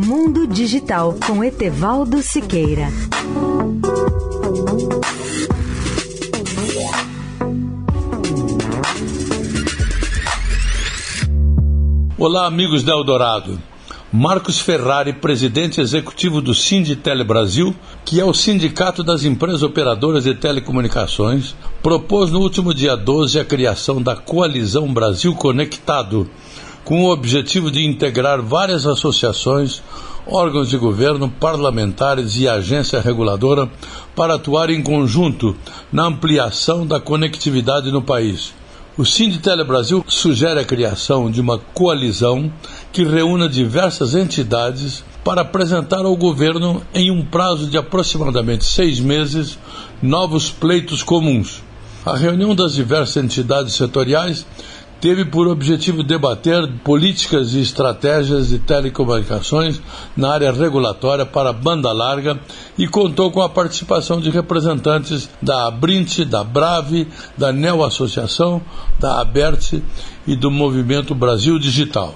Mundo Digital com Etevaldo Siqueira. Olá, amigos da Eldorado. Marcos Ferrari, presidente executivo do Sinditele Brasil, que é o Sindicato das Empresas Operadoras de Telecomunicações, propôs no último dia 12 a criação da Coalizão Brasil Conectado, com o objetivo de integrar várias associações, órgãos de governo, parlamentares e agência reguladora para atuar em conjunto na ampliação da conectividade no país. O Sinditele Brasil sugere a criação de uma coalizão que reúna diversas entidades para apresentar ao governo, em um prazo de aproximadamente seis meses, novos pleitos comuns. A reunião das diversas entidades setoriais teve por objetivo debater políticas e estratégias de telecomunicações na área regulatória para banda larga e contou com a participação de representantes da Abrinte, da Brave, da Neo Associação, da Aberte e do Movimento Brasil Digital.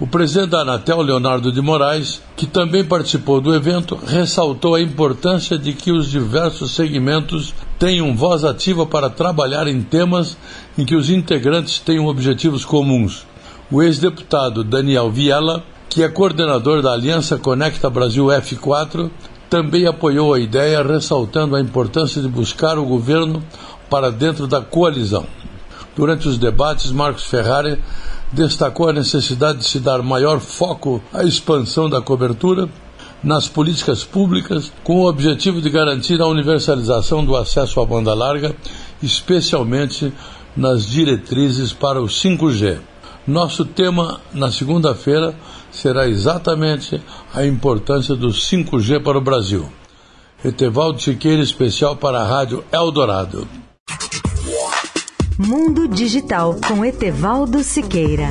O presidente da Anatel, Leonardo de Moraes, que também participou do evento, ressaltou a importância de que os diversos segmentos tenham voz ativa para trabalhar em temas em que os integrantes tenham objetivos comuns. O ex-deputado Daniel Viela, que é coordenador da Aliança Conecta Brasil F4, também apoiou a ideia, ressaltando a importância de buscar o governo para dentro da coalizão. Durante os debates, Marcos Ferrari destacou a necessidade de se dar maior foco à expansão da cobertura nas políticas públicas, com o objetivo de garantir a universalização do acesso à banda larga, especialmente nas diretrizes para o 5G. Nosso tema na segunda-feira será exatamente a importância do 5G para o Brasil. Etevaldo Siqueira, especial para a Rádio Eldorado. Mundo Digital com Etevaldo Siqueira.